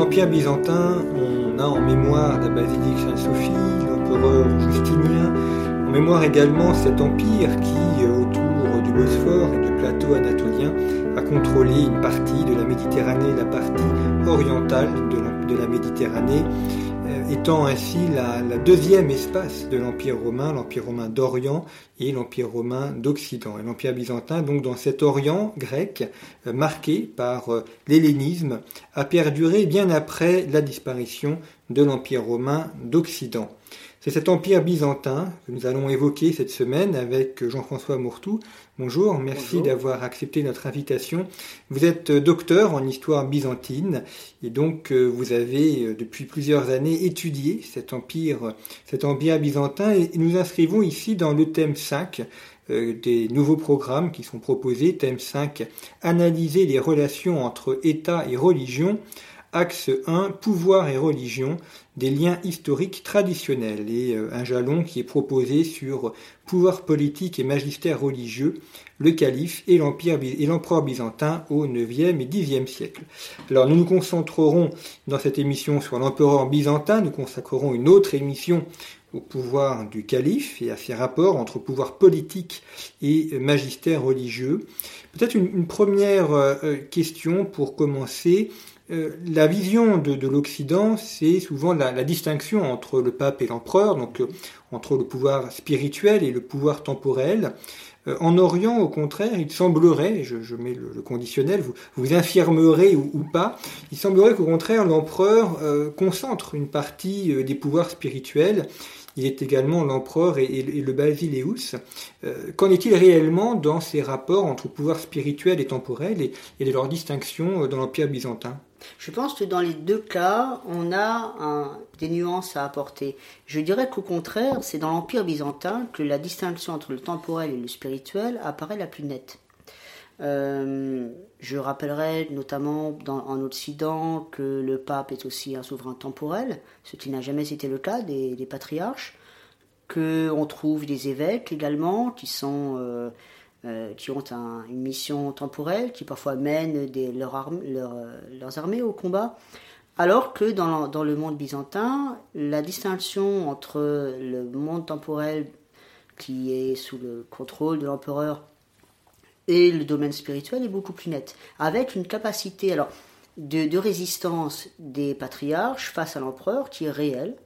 l'Empire byzantin, on a en mémoire la basilique Sainte-Sophie, l'empereur Justinien, en mémoire également cet empire qui, euh, autour du Bosphore et du plateau anatolien, a contrôlé une partie de la Méditerranée, la partie orientale de la, Méditerranée, étant ainsi la, la deuxième espace de l'Empire romain, l'Empire romain d'Orient et l'Empire romain d'Occident. Et l'Empire byzantin, donc dans cet Orient grec, euh, marqué par euh, l'hellénisme, a perduré bien après la disparition de l'Empire romain d'Occident. C'est cet empire byzantin que nous allons évoquer cette semaine avec Jean-François Mourtou. Bonjour, merci d'avoir accepté notre invitation. Vous êtes docteur en histoire byzantine et donc euh, vous avez euh, depuis plusieurs années étudié cet empire, cet empire byzantin et nous inscrivons ici dans le thème 5 euh, des nouveaux programmes qui sont proposés. Thème 5, analyser les relations entre État et religion. Axe 1, pouvoir et religion, des liens historiques traditionnels et euh, un jalon qui est proposé sur pouvoir politique et magistère religieux, le calife et l'empereur byzantin au 9e et 10e siècle. Alors nous nous concentrerons dans cette émission sur l'empereur byzantin, nous consacrerons une autre émission au pouvoir du calife et à ses rapports entre pouvoir politique et magistère religieux. Peut-être une, une première euh, question pour commencer. Euh, la vision de, de l'Occident, c'est souvent la, distinction entre le pape et l'empereur, donc euh, entre le pouvoir spirituel et le pouvoir temporel. Euh, en Orient, au contraire, il semblerait, je, mets le, conditionnel, vous, vous infirmerez ou, pas, il semblerait qu'au contraire, l'empereur concentre une partie des pouvoirs spirituels il est également l'empereur et, le basileus. Qu'en est-il réellement dans ces rapports entre pouvoir spirituel et temporel et, et de leur distinction dans l'Empire byzantin? Je pense que dans les deux cas, on a des nuances à apporter. Je dirais qu'au contraire, c'est dans l'Empire byzantin que la distinction entre le temporel et le spirituel apparaît la plus nette. Euh, je rappellerai notamment en Occident que le pape est aussi un souverain temporel, ce qui n'a jamais été le cas des, des patriarches, qu'on trouve des évêques également qui sont... Euh, euh, qui ont un, une mission temporelle, qui parfois mènent leur, leurs armées au combat. Alors que dans, dans, le monde byzantin, la distinction entre le monde temporel qui est sous le contrôle de l'empereur et le domaine spirituel est beaucoup plus nette, avec une capacité alors, de, résistance des patriarches face à l'empereur qui est réelle.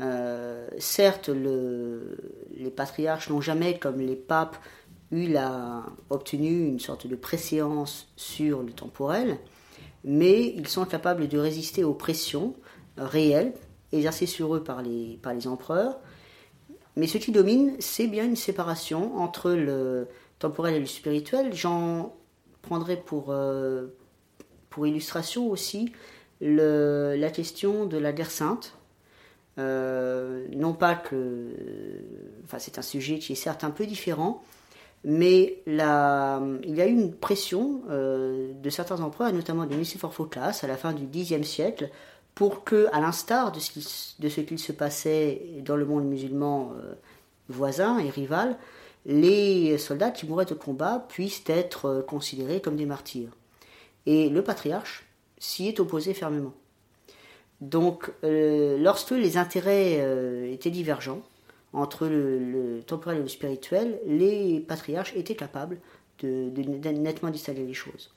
Euh, certes, le, les patriarches n'ont jamais, comme les papes, il a obtenu une sorte de préséance sur le temporel, mais ils sont capables de résister aux pressions réelles exercées sur eux par les, par les empereurs. Mais ce qui domine, c'est bien une séparation entre le temporel et le spirituel. J'en prendrai pour, euh, pour illustration aussi le, la question de la guerre sainte. Euh, non pas que. Enfin, c'est un sujet qui est certes un peu différent, mais il y a eu une pression euh, de certains empereurs, et notamment de Nicéphore Phocas, à la fin du Xe siècle, pour que, à l'instar de ce qu'il qu se passait dans le monde musulman euh, voisin et rival, les soldats qui mouraient au combat puissent être euh, considérés comme des martyrs. Et le patriarche s'y est opposé fermement. Donc, lorsque les intérêts étaient divergents, entre le, le, temporel et le spirituel, les patriarches étaient capables de, de, de nettement distinguer les choses.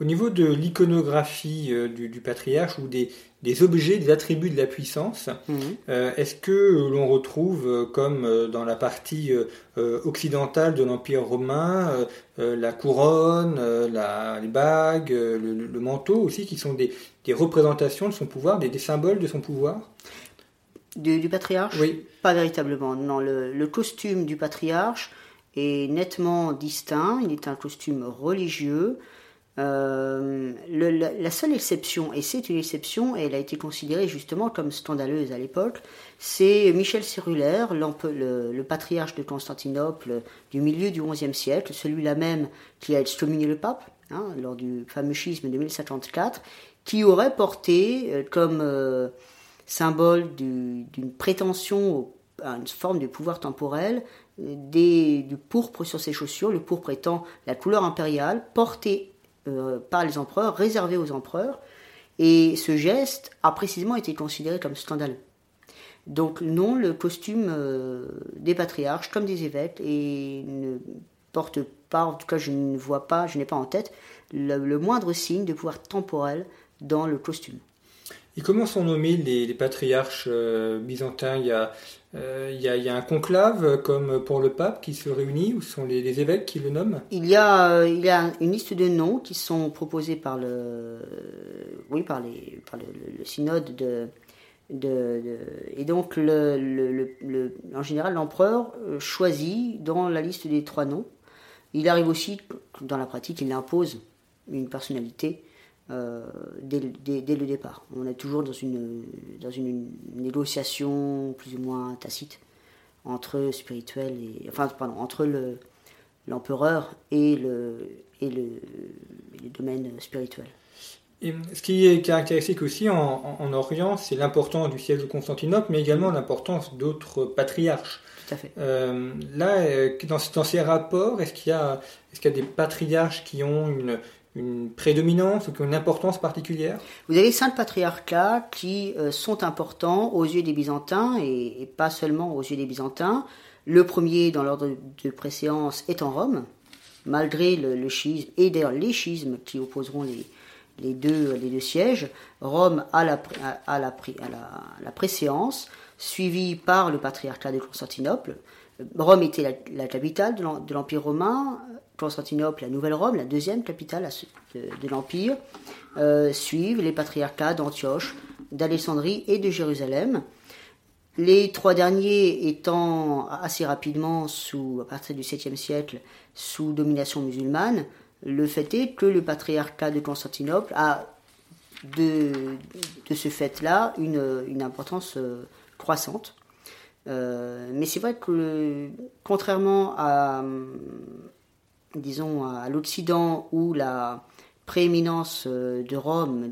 Au niveau de l'iconographie euh, du, du patriarche ou des, des objets, des attributs de la puissance, Mhm. euh, est-ce que l'on retrouve, euh, comme dans la partie euh, occidentale de l'Empire romain, euh, la couronne, la- les bagues, le, le manteau aussi, qui sont des, des représentations de son pouvoir, des, des symboles de son pouvoir? Du, du patriarche Oui. Pas véritablement. Non, le, le costume du patriarche est nettement distinct. Il est un costume religieux. Euh, le- la, la seule exception, et c'est une exception, et elle a été considérée justement comme scandaleuse à l'époque, c'est Michel Cérulaire, le, le patriarche de Constantinople du milieu du XIe siècle, celui-là même qui a excommunié le pape hein, lors du fameux schisme de 1054, qui aurait porté euh, comme euh, symbole du- d'une prétention à une forme de pouvoir temporel, euh, du pourpre sur ses chaussures, le pourpre étant la couleur impériale, portée euh, par les empereurs, réservée aux empereurs, et ce geste a précisément été considéré comme scandaleux. Donc non, le costume euh, des patriarches comme des évêques et ne porte pas, en tout cas je ne vois pas, je n'ai pas en tête le moindre signe de pouvoir temporel dans le costume. Et comment sont nommés les, les patriarches euh, byzantins? Il y, a, euh, il, y a, un conclave, euh, comme pour le pape, qui se réunit, ou sont les, évêques qui le nomment? Il y, a, une liste de noms qui sont proposés par le, oui, par le, synode de, et donc en général l'empereur choisit dans la liste des trois noms. Il arrive aussi dans la pratique il impose une personnalité euh, dès, le- dès- dès le départ. On est toujours dans une, dans une négociation plus ou moins tacite entre spirituel et enfin pardon entre le l'empereur et le et le, et le domaine spirituel. Et ce qui est caractéristique aussi en, en- en Orient, c'est l'importance du siège de Constantinople, mais également l'importance d'autres patriarches. Tout à fait. Euh, là, euh, dans, dans ces rapports, est-ce qu'il y, qu'il y a des patriarches qui ont une, une prédominance ou une importance particulière? Vous avez cinq patriarcats qui euh, sont importants aux yeux des Byzantins et, pas seulement aux yeux des Byzantins. Le premier dans l'ordre de préséance est en Rome, malgré le, schisme et d'ailleurs les schismes qui opposeront les, deux, sièges. Rome a la, la, préséance, suivi par le patriarcat de Constantinople. Rome était la, capitale de l'Empire romain, Constantinople la Nouvelle Rome, la deuxième capitale de, l'Empire. Euh, suivent les patriarcats d'Antioche, d'Alexandrie et de Jérusalem. Les trois derniers étant assez rapidement, sous, à partir du 7e siècle, sous domination musulmane, le fait est que le patriarcat de Constantinople a, de, ce fait-là, une, importance euh, croissante. Euh, mais c'est vrai que, contrairement à, disons, à l'Occident où la prééminence euh, de Rome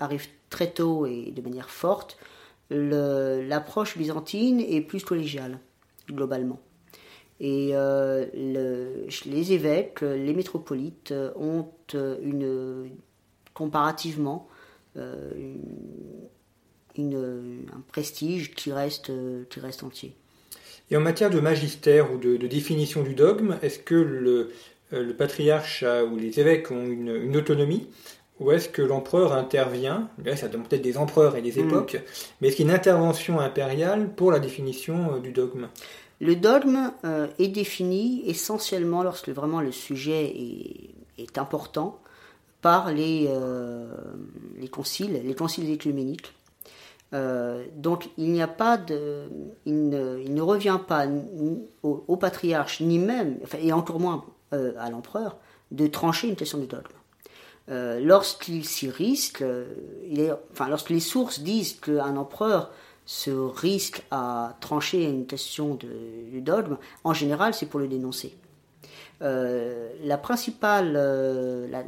arrive très tôt et de manière forte, l'approche byzantine est plus collégiale, globalement. Et euh, le- les évêques, les métropolites ont euh, comparativement un prestige qui reste entier. Et en matière de magistère ou de, de définition du dogme, est-ce que le, euh, le patriarche ou les évêques ont une, une autonomie ou est-ce que l'empereur intervient Là, ça demande peut-être des empereurs et des Mm. époques, mais est-ce qu'il y a une intervention impériale pour la définition euh, du dogme? Le dogme euh, est défini essentiellement lorsque vraiment le sujet est, est important par les, euh, les conciles, les conciles écuméniques. Euh, donc il ne, revient pas au, patriarche ni même, enfin, et encore moins euh, à l'empereur, de trancher une question de dogme. Euh, lorsqu'il s'y risque, lorsque les sources disent qu'un empereur se risque à trancher une question de, dogme, en général, c'est pour le dénoncer. La principale, la,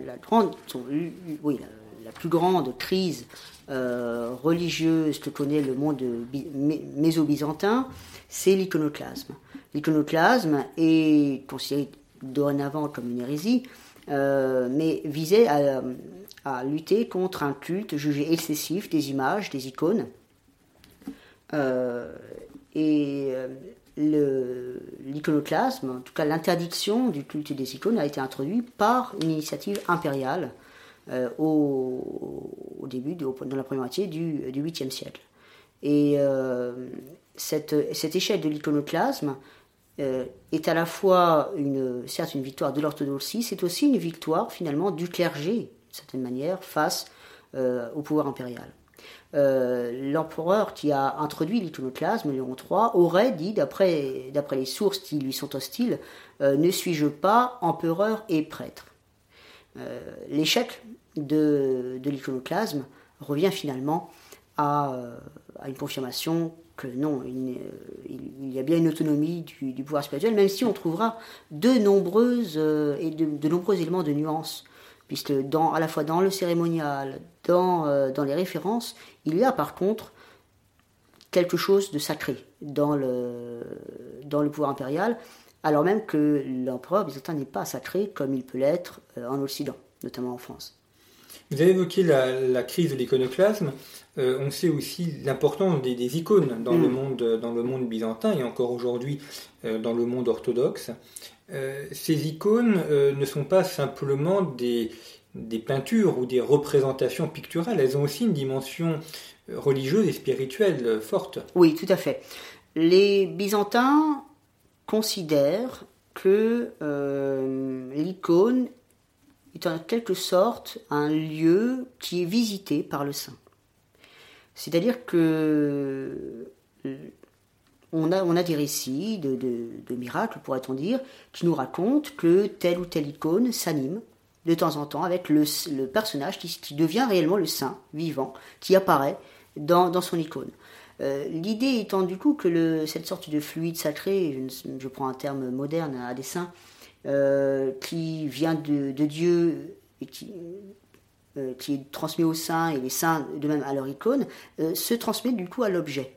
oui, la plus grande crise euh, religieuse que connaît le monde méso-byzantin, c'est l'iconoclasme. L'iconoclasme est considéré dorénavant comme une hérésie, euh, mais visait à, lutter contre un culte jugé excessif des images, des icônes. Euh, et l'iconoclasme, en tout cas l'interdiction du culte des icônes, a été introduite par une initiative impériale euh, au, début, de, dans la première moitié du, du 8e siècle. Et euh, cette, cette, échelle de l'iconoclasme euh, est à la fois une, certes une victoire de l'orthodoxie, c'est aussi une victoire finalement du clergé, d'une certaine manière, face au pouvoir impérial. l'empereur qui a introduit l'iconoclasme, Léon III, aurait dit, d'après les sources qui lui sont hostiles, ne suis-je pas empereur et prêtre? L'échec de, l'iconoclasme revient finalement euh, à, une confirmation que non, il, y a bien une autonomie du, pouvoir spirituel, même si on trouvera de, nombreuses, euh, et de, nombreux éléments de nuance, puisque à la fois dans le cérémonial, dans, euh, les références, il y a par contre quelque chose de sacré dans le pouvoir impérial, alors même que l'empereur byzantin n'est pas sacré comme il peut l'être en Occident, notamment en France. Vous avez évoqué la, crise de l'iconoclasme. Euh, on sait aussi l'importance des, icônes dans, le mm. monde, dans le monde byzantin et encore aujourd'hui euh, dans le monde orthodoxe. Euh, ces icônes ne sont pas simplement des, des peintures ou des représentations picturales, elles ont aussi une dimension religieuse et spirituelle forte. Oui, tout à fait. Les Byzantins considèrent que l'icône est en quelque sorte un lieu qui est visité par le saint. C'est-à-dire que euh, on a, des récits de, de, miracles, pourrait-on dire, qui nous racontent que telle ou telle icône s'anime de temps en temps avec le, personnage qui, devient réellement le saint vivant, qui apparaît dans, son icône. Euh, l'idée étant du coup que cette sorte de fluide sacré, je, prends un terme moderne à dessein, euh, qui vient de, Dieu et qui, euh, qui, est transmis aux saints et les saints de même à leur icône, euh, se transmet du coup à l'objet.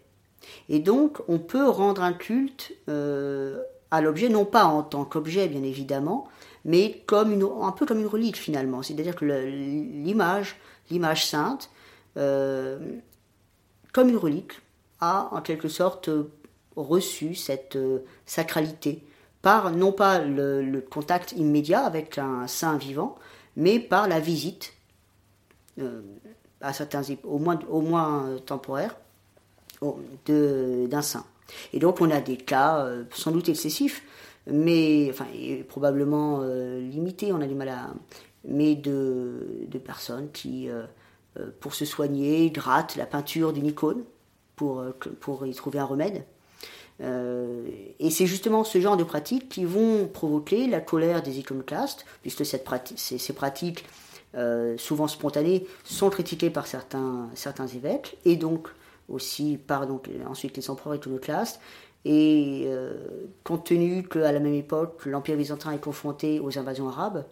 Et donc on peut rendre un culte à l'objet, non pas en tant qu'objet bien évidemment, mais comme un peu comme une relique finalement. C'est-à-dire que l'image, l'image sainte, comme une relique, a en quelque sorte reçu cette sacralité par non pas le, contact immédiat avec un saint vivant, mais par la visite, euh, à certains, au moins, au moins temporaire, d'un saint. Et donc on a des cas euh, sans doute excessifs, mais enfin probablement euh, limités, on a du mal à, mais de, de personnes qui, pour se soigner, grattent la peinture d'une icône pour, pour y trouver un remède. Euh, et c'est justement ce genre de pratiques qui vont provoquer la colère des iconoclastes, puisque ces, pratiques, euh, souvent spontanées, sont critiquées par certains, évêques, et donc aussi par donc, ensuite les empereurs iconoclastes. Et euh, compte tenu qu'à la même époque, l'Empire byzantin est confronté aux invasions arabes,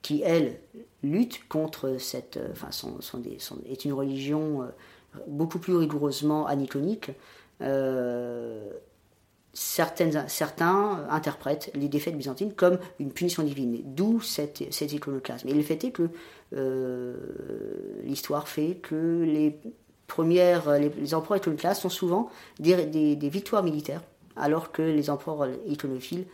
qui, elles, luttent contre cette. Enfin, sont, sont est une religion beaucoup plus rigoureusement aniconique. Euh, certaines, certains interprètent les défaites byzantines comme une punition divine, d'où cet, cet iconoclasme. Et le fait est que euh, l'histoire fait que les premières, les, empereurs iconoclastes sont souvent des, des, victoires militaires, alors que les empereurs iconophiles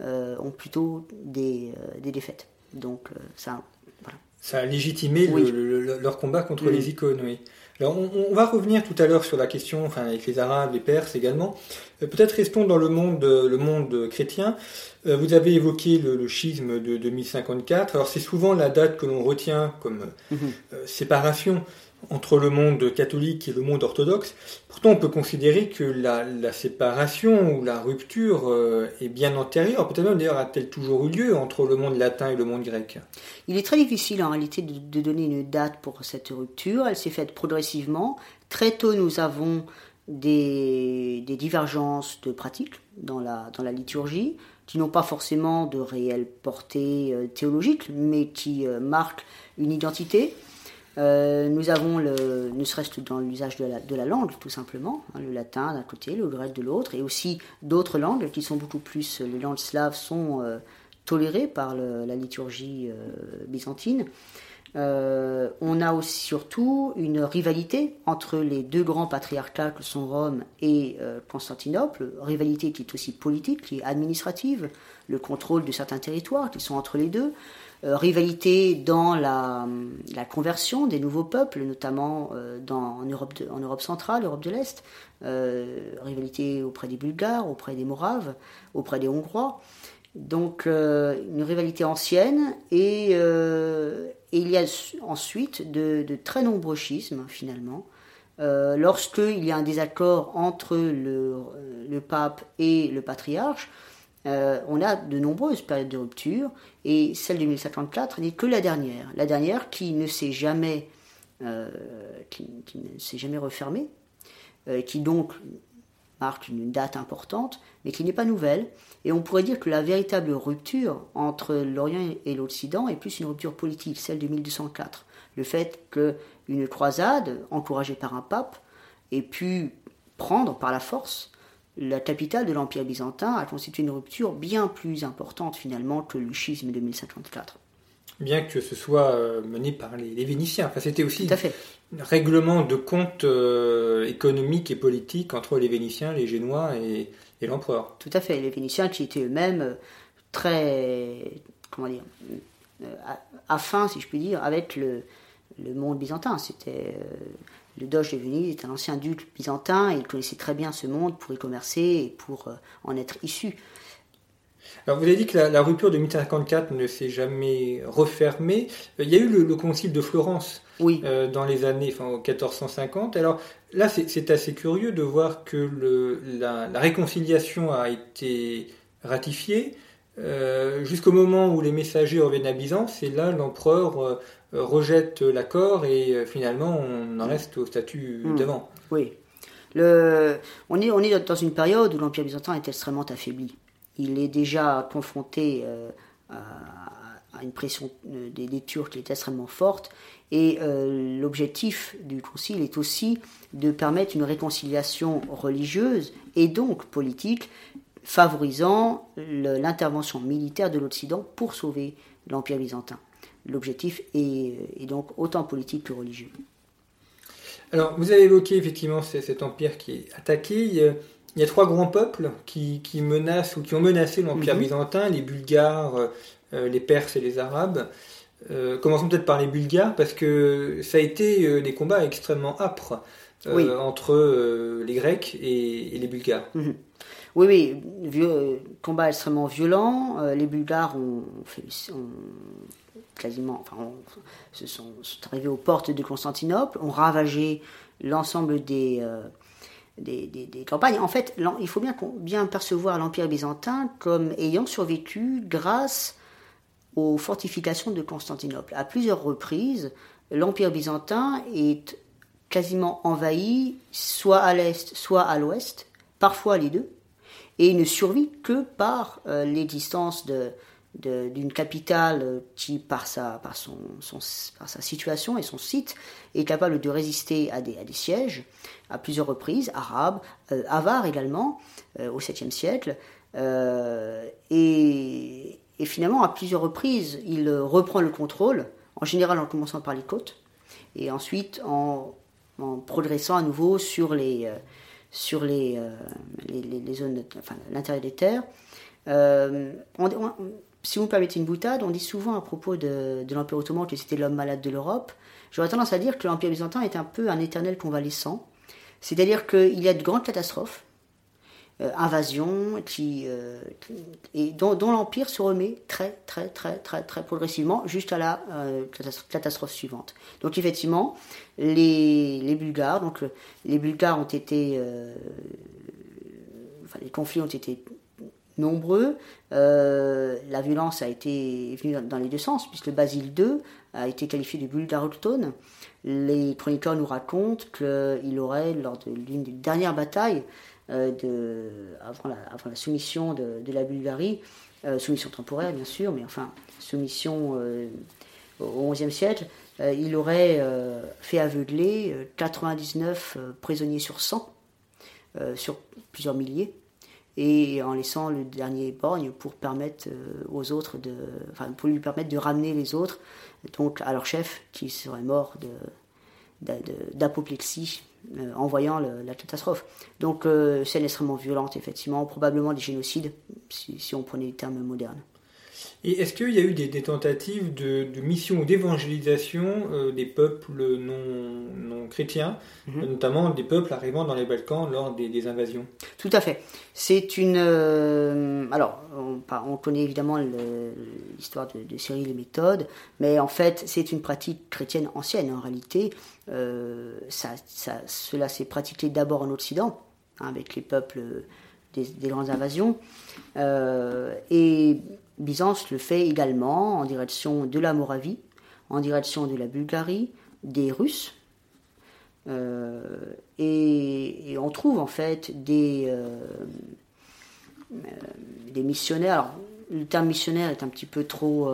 euh, ont plutôt des, des défaites. Donc ça, voilà. Ça a légitimé leur combat contre les icônes, oui. Alors on, va revenir tout à l'heure sur la question, enfin avec les Arabes, les Perses également. Euh, peut-être restons dans le monde, le monde chrétien. Euh, vous avez évoqué le, schisme de 2054. Alors c'est souvent la date que l'on retient comme mhm. euh, séparation entre le monde catholique et le monde orthodoxe. Pourtant, on peut considérer que la, séparation ou la rupture euh, est bien antérieure. Peut-être même d'ailleurs a-t-elle toujours eu lieu entre le monde latin et le monde grec? Il est très difficile en réalité de, donner une date pour cette rupture. Elle s'est faite progressivement. Très tôt, nous avons des, divergences de pratiques dans la, liturgie qui n'ont pas forcément de réelle portée euh, théologique, mais qui euh, marquent une identité. Euh, nous avons, ne serait-ce que dans l'usage de la, langue, tout simplement, hein, le latin d'un côté, le grec de l'autre, et aussi d'autres langues qui sont beaucoup plus, les langues slaves sont euh, toléré par la liturgie byzantine. on a aussi surtout une rivalité entre les deux grands patriarcats que sont Rome et Constantinople, rivalité qui est aussi politique, qui est administrative, le contrôle de certains territoires qui sont entre les deux. Euh, rivalité dans la, conversion des nouveaux peuples, notamment euh, dans, en, Europe en Europe centrale, Europe de l'Est, euh, rivalité auprès des Bulgares, auprès des Moraves, auprès des Hongrois. Donc une rivalité ancienne et, il y a ensuite de, très nombreux schismes finalement. Lorsqu'il y a un désaccord entre le pape et le patriarche, euh, on a de nombreuses périodes de rupture, et celle de 1054 n'est que la dernière. La dernière qui ne s'est jamais, euh, qui, jamais refermée, euh, qui donc marque une date importante, mais qui n'est pas nouvelle. Et on pourrait dire que la véritable rupture entre l'Orient et l'Occident est plus une rupture politique, celle de 1204. Le fait qu'une croisade, encouragée par un pape, ait pu prendre par la force la capitale de l'Empire byzantin a constitué une rupture bien plus importante finalement que le schisme de 1054. Bien que ce soit euh, mené par les, Vénitiens. Enfin, c'était aussi un règlement de compte euh, économique et politique entre les Vénitiens, les Génois et, l'empereur. Tout à fait. Les Vénitiens qui étaient eux-mêmes euh, très, comment dire, affins, si je puis dire, avec le, le monde byzantin. C'était le doge de Venise est un ancien duc byzantin et il connaissait très bien ce monde pour y commercer et pour euh, en être issu. Alors vous avez dit que la, rupture de 1054 ne s'est jamais refermée. Il y a eu le, concile de Florence oui. Euh, dans les années enfin, 1450. Alors là, c'est assez curieux de voir que le, la, réconciliation a été ratifiée euh, jusqu'au moment où les messagers reviennent à Byzance. Et là, l'empereur euh, rejette l'accord et euh, finalement on en reste au statut hmm. devant. Oui. Le, on, est, on est dans une période où l'Empire byzantin est extrêmement affaibli. Il est déjà confronté à, une pression des, des, Turcs qui est extrêmement forte. Et l'objectif du concile est aussi de permettre une réconciliation religieuse et donc politique, favorisant l'intervention militaire de l'Occident pour sauver l'Empire byzantin l'objectif est, donc autant politique que religieux. Alors, vous avez évoqué effectivement cet empire qui est attaqué. Il y a, trois grands peuples qui, menacent ou qui ont menacé l'empire mhm. byzantin les Bulgares, euh, les Perses et les Arabes. Euh, commençons peut-être par les Bulgares parce que ça a été euh, des combats extrêmement âpres entre les Grecs et, les Bulgares. Mhm. Oui, oui, vieux, combat extrêmement violent. les Bulgares ont, fait, quasiment, enfin, se sont, arrivés aux portes de Constantinople, ont ravagé l'ensemble euh, des, des, campagnes. En fait, il faut bien, bien percevoir l'Empire byzantin comme ayant survécu grâce aux fortifications de Constantinople. À plusieurs reprises, l'Empire byzantin est quasiment envahi, soit à l'est, soit à l'ouest, parfois les deux, et il ne survit que par euh, l'existence de, d'une capitale qui, par sa, par, son, par sa situation et son site, est capable de résister à des, à des sièges à plusieurs reprises, arabes, euh, avars également, euh, au 7e siècle. Euh, et, et, finalement, à plusieurs reprises, il reprend le contrôle, en général en commençant par les côtes, et ensuite en, en progressant à nouveau sur les, sur les, les, les, zones, enfin, l'intérieur des terres. on, si vous me permettez une boutade, on dit souvent à propos de, l'Empire ottoman que c'était l'homme malade de l'Europe. J'aurais tendance à dire que l'Empire byzantin est un peu un éternel convalescent. C'est-à-dire qu'il y a de grandes catastrophes, euh, invasions, qui, euh, et dont, l'Empire se remet très, très, très, très, très progressivement jusqu'à la euh, catastrophe suivante. Donc effectivement, les, les Bulgares, donc les Bulgares ont été, enfin les conflits ont été nombreux. La violence a été venue dans les deux sens, puisque Basile II a été qualifié de bulgarochtone. Les chroniqueurs nous racontent qu'il aurait, lors de l'une des dernières batailles, de, avant, la, soumission de, la Bulgarie, euh, soumission temporaire bien sûr, mais enfin soumission au XIe siècle, il aurait fait aveugler 99 prisonniers sur 100, sur plusieurs milliers, et en laissant le dernier borgne pour permettre aux autres de, enfin, pour lui permettre de ramener les autres donc à leur chef qui serait mort d'apoplexie en voyant la catastrophe. Donc scène extrêmement violente effectivement, probablement des génocides si, si on prenait les termes modernes. Et est-ce qu'il y a eu des, tentatives de, mission ou d'évangélisation euh, des peuples non, chrétiens, mhm. notamment des peuples arrivant dans les Balkans lors des, invasions? Tout à fait. C'est une. Euh, alors, on, connaît évidemment l'histoire de, Cyril et méthodes, mais en fait, c'est une pratique chrétienne ancienne en réalité. Euh, ça, cela s'est pratiqué d'abord en Occident, hein, avec les peuples des, des grandes invasions. et Byzance le fait également en direction de la Moravie, en direction de la Bulgarie, des Russes. Euh, et, on trouve en fait des, euh, euh, des missionnaires. le terme missionnaire est un petit peu trop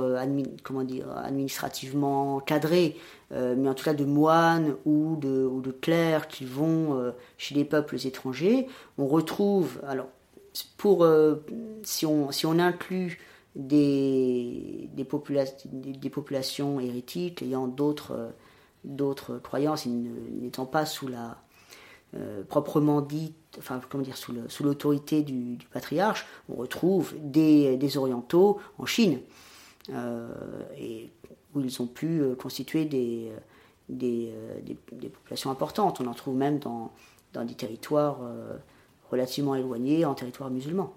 comment dire, administrativement cadré, mais en tout cas de moines ou de, ou de clercs qui vont chez des peuples étrangers. On retrouve, alors, pour, si, on, si on inclut des, des, populations hérétiques ayant d'autres d'autres croyances, n'étant pas sous la euh, proprement dit, enfin comment dire, sous l'autorité du, patriarche, on retrouve des, des orientaux en Chine, euh, et où ils ont pu euh, constituer des, des, des, populations importantes. On en trouve même dans, dans des territoires relativement éloignés, en territoires musulmans.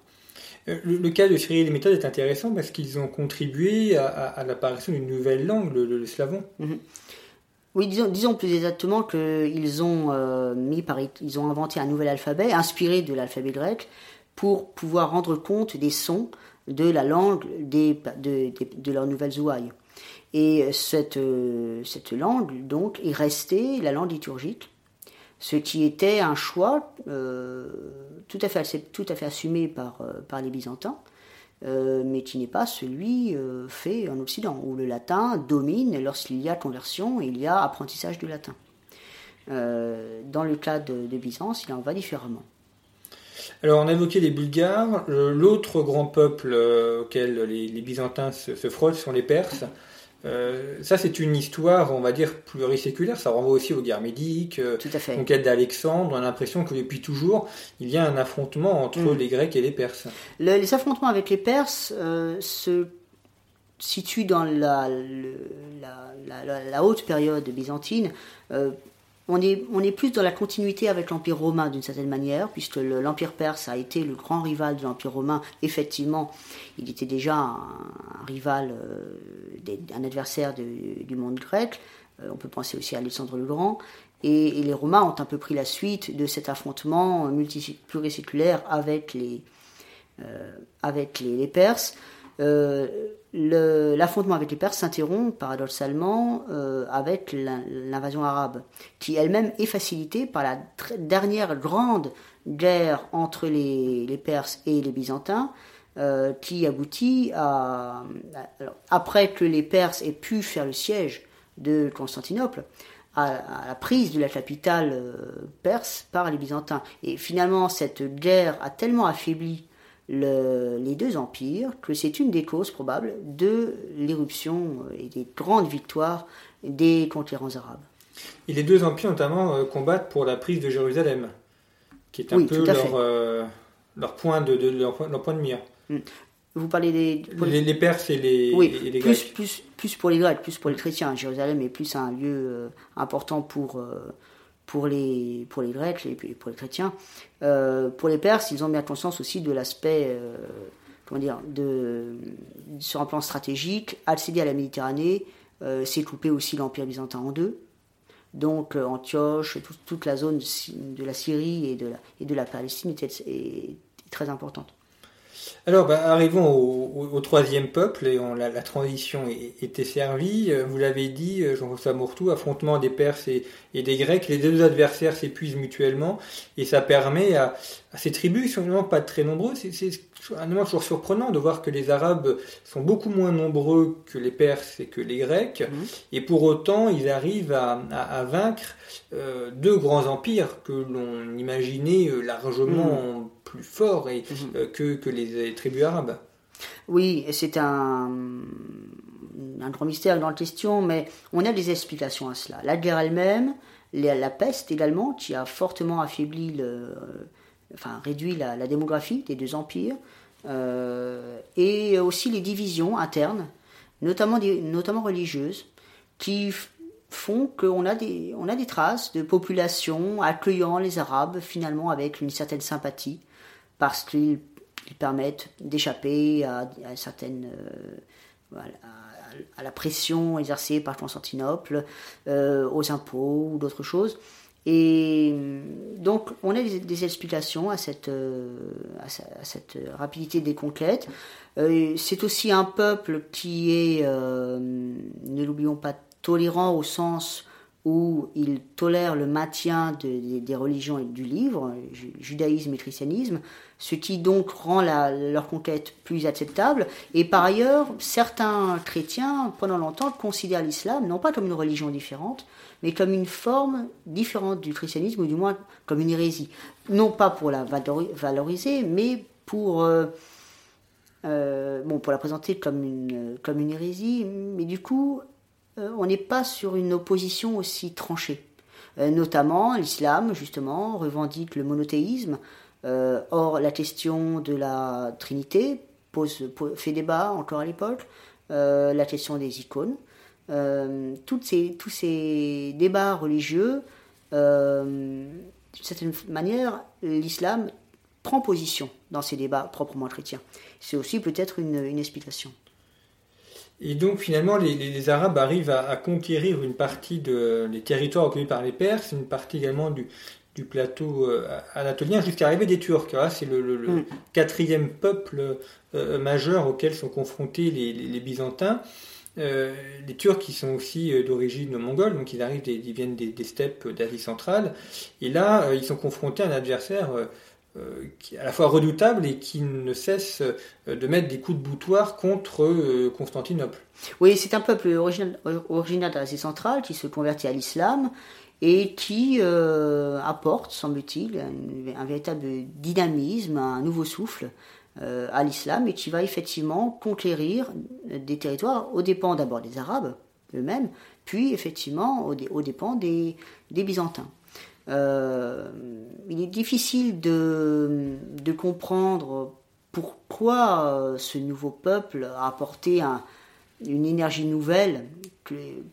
Euh, le, cas de Cyril et méthodes est intéressant parce qu'ils ont contribué à, l'apparition d'une nouvelle langue, le, slavon. Mhm. Oui, disons, plus exactement qu'ils ont euh, ils ont inventé un nouvel alphabet inspiré de l'alphabet grec pour pouvoir rendre compte des sons de la langue de, leurs nouvelles ouailles. Et cette, euh, cette langue, donc, est restée la langue liturgique ce qui était un choix euh, tout, à fait, assumé par, euh, les Byzantins, euh, mais qui n'est pas celui fait en Occident, où le latin domine lorsqu'il y a conversion il y a apprentissage du latin. dans le cas de, Byzance, il en va différemment. Alors, on a évoqué les Bulgares. L'autre grand peuple auquel les, Byzantins se, se, sont les Perses. Euh, ça, c'est une histoire, on va dire, pluriséculaire. Ça renvoie aussi aux guerres médiques, euh, conquête d'Alexandre. On a l'impression que depuis toujours, il y a un affrontement entre mm. les Grecs et les Perses. les affrontements avec les Perses euh, se situent dans la, la, la, haute période byzantine on est, on est plus dans la continuité avec l'Empire romain d'une certaine manière, puisque l'Empire perse a été le grand rival de l'Empire romain. Effectivement, il était déjà un, rival, euh, un adversaire du monde grec. Euh, on peut penser aussi à Alexandre le Grand. Et, les Romains ont un peu pris la suite de cet affrontement pluriséculaire avec les, euh, avec les Perses. Euh, l'affrontement avec les Perses s'interrompt paradoxalement euh, avec l'invasion arabe, qui elle-même est facilitée par la dernière grande guerre entre les, Perses et les Byzantins, euh, qui aboutit à, après que les Perses aient pu faire le siège de Constantinople, à, la prise de la capitale perse par les Byzantins. Et finalement, cette guerre a tellement affaibli les deux empires, que c'est une des causes probables de l'éruption et des grandes victoires des conquérants arabes. Et les deux empires notamment euh, combattent pour la prise de Jérusalem, qui est un peu leur, euh, leur, point de, leur, point de mire. Mm. Vous parlez des... Les, Perses et les, oui, les plus, Plus, plus, pour les Grecs, plus pour les chrétiens. Jérusalem est plus un lieu euh, important pour pour les, pour les Grecs et pour les chrétiens. Euh, pour les Perses, ils ont bien conscience aussi de l'aspect, euh, comment dire, de, sur un plan stratégique, accéder à la Méditerranée, euh, c'est couper aussi l'Empire byzantin en deux. Donc Antioche, toute la zone de, la Syrie et de la, et de la Palestine était, est très importante. Alors, bah, arrivons au, troisième peuple, et la, transition était servie. Euh, vous l'avez dit, euh, Jean-François Mourtou, affrontement des Perses et, des Grecs. Les deux adversaires s'épuisent mutuellement, et ça permet à, ces tribus qui sont finalement pas très nombreuses. C'est un élément toujours surprenant de voir que les Arabes sont beaucoup moins nombreux que les Perses et que les Grecs, Mhm. et pour autant ils arrivent à, à- à vaincre euh, deux grands empires que l'on imaginait euh, largement plus forts et, Mhm. euh, que, que les tribus arabes. Oui, c'est un, un grand mystère dans la question, mais on a des explications à cela. La guerre elle-même, la, la peste également, qui a fortement affaibli, le, enfin réduit la, démographie des deux empires, euh, et aussi les divisions internes, notamment, notamment religieuses, qui font qu'on a des, on a des traces de populations accueillant les Arabes finalement avec une certaine sympathie, parce qu'ils ils permettent d'échapper euh, à, à la pression exercée par Constantinople, euh, aux impôts ou d'autres choses. Et euh, donc, on a des, explications à cette, euh, à, cette rapidité des conquêtes. Euh, c'est aussi un peuple qui est, ne l'oublions pas, tolérant au sens où il tolère le maintien de- des- religions et du livre, ju- judaïsme et christianisme, ce qui donc rend leur conquête plus acceptable. Et par ailleurs, certains chrétiens, pendant longtemps, considèrent l'islam non pas comme une religion différente, mais comme une forme différente du christianisme, ou du moins comme une hérésie. Non pas pour la valori- valoriser, mais pour, euh, euh, bon, pour la présenter comme une, comme une hérésie, mais du coup, on n'est pas sur une opposition aussi tranchée. Euh, notamment, l'islam, justement, revendique le monothéisme. Euh, or, la question de la Trinité pose, po- fait débat encore à l'époque. Euh, la question des icônes. Euh, toutes ces, tous ces débats religieux, euh, d'une certaine manière, l'islam prend position dans ces débats proprement chrétiens. C'est aussi peut-être une, une explication. Et donc finalement, les, les- les Arabes arrivent à, à conquérir une partie de, des territoires occupés par les Perses, une partie également du, du plateau euh, anatolien, jusqu'à l'arrivée des Turcs. Voilà, c'est le, le- le Mm. quatrième peuple euh, majeur auquel sont confrontés les, Byzantins. Euh, les Turcs qui sont aussi euh, d'origine mongole, donc ils arrivent, des- ils viennent des, des steppes d'Asie centrale. Et là, euh, ils sont confrontés à un adversaire euh, euh, est à la fois redoutable et qui ne cesse euh, de mettre des coups de boutoir contre euh, Constantinople. Oui, c'est un peuple originaire, originaire d'Asie centrale qui se convertit à l'islam et qui euh, apporte, semble-t-il, un, véritable dynamisme, un nouveau souffle euh, à l'islam et qui va effectivement conquérir des territoires aux dépens d'abord des Arabes eux-mêmes, puis effectivement aux, aux dépens des, des Byzantins. Euh, il est difficile de, comprendre pourquoi euh, ce nouveau peuple a apporté un, une énergie nouvelle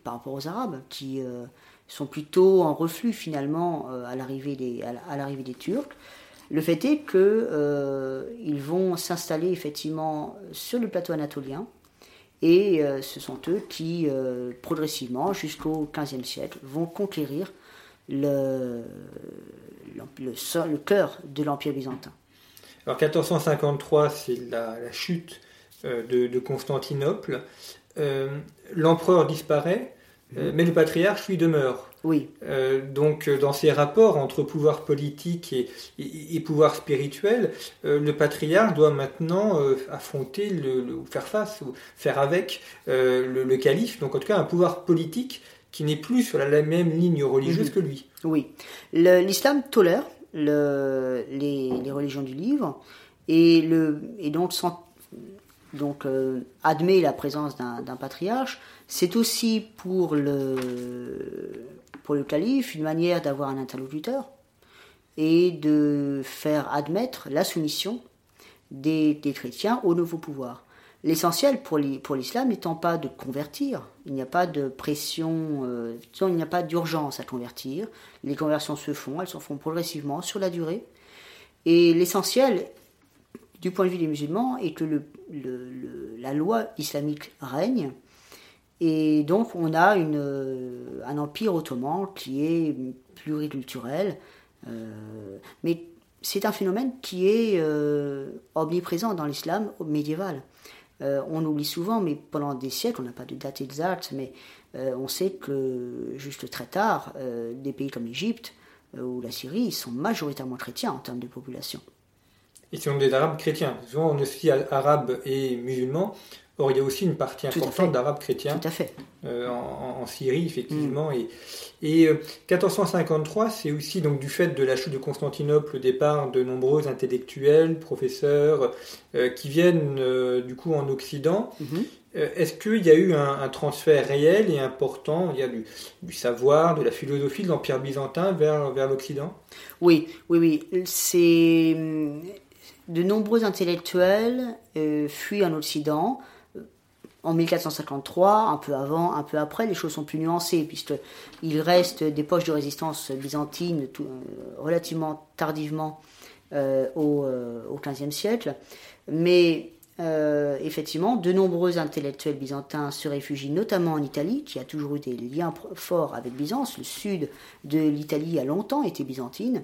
par rapport aux Arabes, qui euh, sont plutôt en reflux finalement à l'arrivée des, Turcs. Le fait est que euh, ils vont s'installer effectivement sur le plateau anatolien, et ce sont eux qui, progressivement, jusqu'au XVe siècle, vont conquérir le, le, cœur de l'Empire byzantin. Alors 1453, c'est la, la chute euh, de, de Constantinople. Euh, L'empereur disparaît, euh, mais le patriarche lui demeure. Oui, donc, dans ces rapports entre pouvoir politique et, et- et pouvoir spirituel, le patriarche doit maintenant affronter, le, faire face, ou faire avec le, le calife, donc en tout cas un pouvoir politique qui n'est plus sur la, la même ligne religieuse Mhm. que lui. Oui. L'islam tolère le- les, les religions du livre et, le, et donc, sans- donc euh, admet la présence d'un d'un patriarche. C'est aussi pour le, pour le calife une manière d'avoir un interlocuteur et de faire admettre la soumission des, des chrétiens au nouveau pouvoir. L'essentiel pour l'is- pour l'islam n'étant pas de convertir, il n'y a pas de pression, euh, il n'y a pas d'urgence à convertir. Les conversions se font, elles se font progressivement sur la durée. Et l'essentiel, du point de vue des musulmans, est que la loi islamique règne. Et donc on a euh, un empire ottoman qui est pluriculturel, euh, mais c'est un phénomène qui est omniprésent dans l'islam médiéval. Euh, on oublie souvent, mais pendant des siècles, on n'a pas de date exacte, mais euh, on sait que juste très tard, euh, des pays comme l'Égypte ou la Syrie, sont majoritairement chrétiens en termes de population. Et ce sont des Arabes chrétiens. Souvent, on associe arabes et musulmans. Or, il y a aussi une partie importante d'Arabes chrétiens Tout à fait. Euh, en, Syrie, effectivement. Et, et 1453, euh, c'est aussi donc du fait de la chute de Constantinople, le départ de nombreux intellectuels, professeurs, euh, qui viennent du coup en Occident. Mhm. Est-ce qu'il y a eu un, transfert réel et important? Il y a du, du savoir, de la philosophie de l'Empire byzantin vers, vers l'Occident? Oui, oui, oui. C'est de nombreux intellectuels fuient en Occident en 1453, un peu avant, un peu après, les choses sont plus nuancées, puisqu'il reste des poches de résistance byzantine euh, relativement tardivement euh, au, euh, XVe siècle. Mais effectivement, de nombreux intellectuels byzantins se réfugient notamment en Italie, qui a toujours eu des liens forts avec Byzance. Le sud de l'Italie a longtemps été byzantine.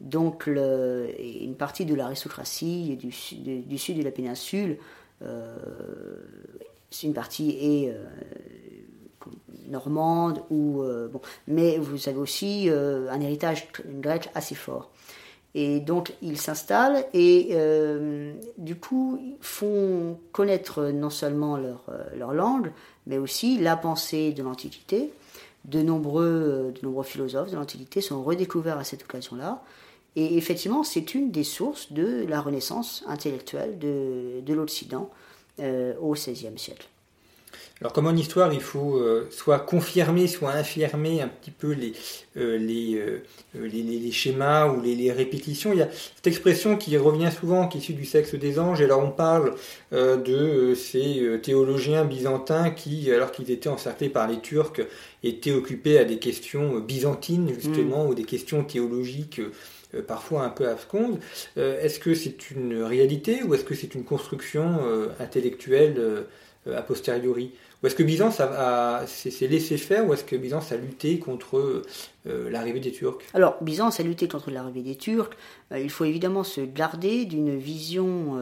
Donc une partie de l'aristocratie du, du, sud de la péninsule une partie est euh, normande ou euh, bon, mais vous avez aussi euh, un héritage grec assez fort. Et donc ils s'installent et du coup font connaître non seulement leur, leur, langue, mais aussi la pensée de l'Antiquité. De nombreux, de nombreux philosophes de l'Antiquité sont redécouverts à cette occasion-là. Et effectivement, c'est une des sources de la renaissance intellectuelle de, de l'Occident euh, au XVIe siècle. Alors comme en histoire, il faut euh, soit confirmer, soit infirmer un petit peu les, euh, les, les, schémas ou les, répétitions. Il y a cette expression qui revient souvent, qui est issue du sexe des anges, et là on parle de ces théologiens byzantins qui, alors qu'ils étaient encerclés par les Turcs, étaient occupés à des questions byzantines justement, mm. ou des questions théologiques parfois un peu abscondes. est-ce que c'est une réalité ou est-ce que c'est une construction intellectuelle a posteriori? Ou est-ce que Byzance s'est laissé faire ou est-ce que Byzance a lutté contre l'arrivée des Turcs? Alors, Byzance a lutté contre l'arrivée des Turcs. il faut évidemment se garder d'une vision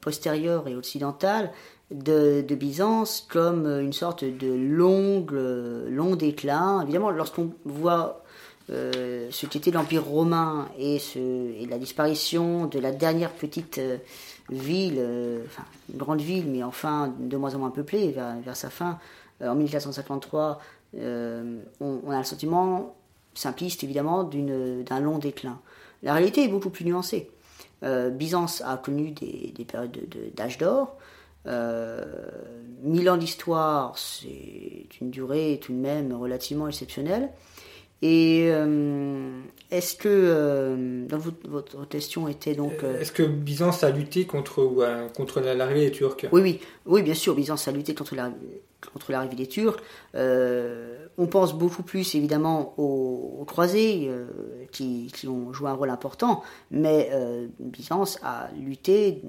postérieure et occidentale de, Byzance comme une sorte de long, long déclin. Évidemment, lorsqu'on voit euh, ce qu'était l'Empire romain et, la disparition de la dernière petite euh, ville, euh, enfin une grande ville, mais enfin de moins en moins peuplée vers, sa fin, en 1453, on, a le sentiment simpliste évidemment d'un long déclin. La réalité est beaucoup plus nuancée. Byzance a connu des, des périodes d'âge d'or. mille ans d'histoire, c'est une durée tout de même relativement exceptionnelle. Et euh, est-ce que, euh, votre, question était donc... Euh, est-ce que Byzance a lutté contre, contre l'arrivée des Turcs? Oui, oui, oui, bien sûr, Byzance a lutté contre l'arrivée des Turcs. on pense beaucoup plus évidemment aux, croisés qui, qui, ont joué un rôle important, mais Byzance a lutté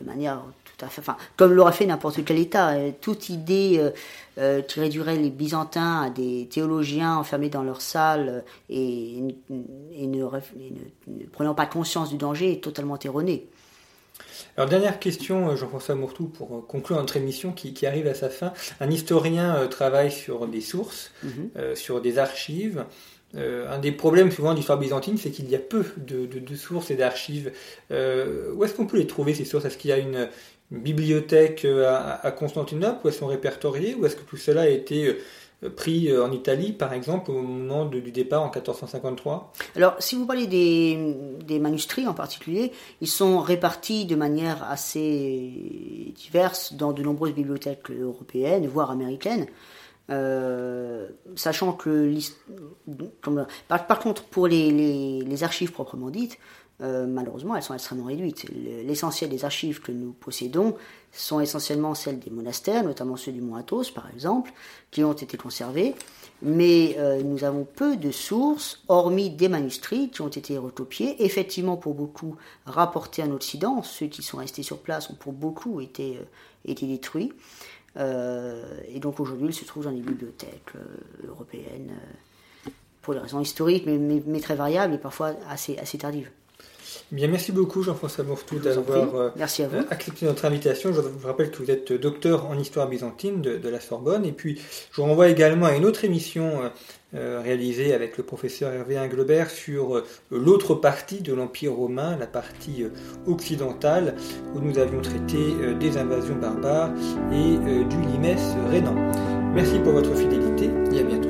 de manière tout à fait, enfin, comme l'aurait fait n'importe quel État. Euh, toute idée euh, euh, qui réduirait les Byzantins à des théologiens enfermés dans leur salle et, ne, prenant pas conscience du danger est totalement erronée. Alors dernière question, Jean-François Mourtou, pour conclure notre émission qui, arrive à sa fin. Un historien travaille sur des sources, mhm. sur des archives. Euh, un des problèmes souvent d'histoire byzantine, c'est qu'il y a peu de, sources et d'archives. Euh, où est-ce qu'on peut les trouver ces sources? Est-ce qu'il y a une, bibliothèque euh, à, Constantinople? Où elles sont répertoriées Ou est-ce que tout cela a été pris en Italie, par exemple, au moment du départ en 1453 Alors, si vous parlez des, manuscrits en particulier, ils sont répartis de manière assez diverse dans de nombreuses bibliothèques européennes, voire américaines. Euh, sachant que par, contre pour les, archives proprement dites, euh, malheureusement elles sont extrêmement réduites. L'essentiel des archives que nous possédons sont essentiellement celles des monastères, notamment ceux du Mont Athos par exemple, qui ont été conservés. Mais euh, nous avons peu de sources, hormis des manuscrits qui ont été recopiés, effectivement pour beaucoup rapportés en Occident. Ceux qui sont restés sur place ont pour beaucoup été, été détruits. Euh, et donc aujourd'hui, il se trouve dans les bibliothèques euh, européennes euh, pour des raisons historiques, mais, très variables et parfois assez, assez tardives. Bien, merci beaucoup Jean-François Mourtou d'avoir euh, accepté notre invitation. Je vous rappelle que vous êtes docteur en histoire byzantine de, la Sorbonne. Et puis, je vous renvoie également à une autre émission euh, réalisée avec le professeur Hervé Inglebert sur l'autre partie de l'Empire romain, la partie occidentale, où nous avions traité des invasions barbares et du limès rénan. Merci pour votre fidélité et à bientôt.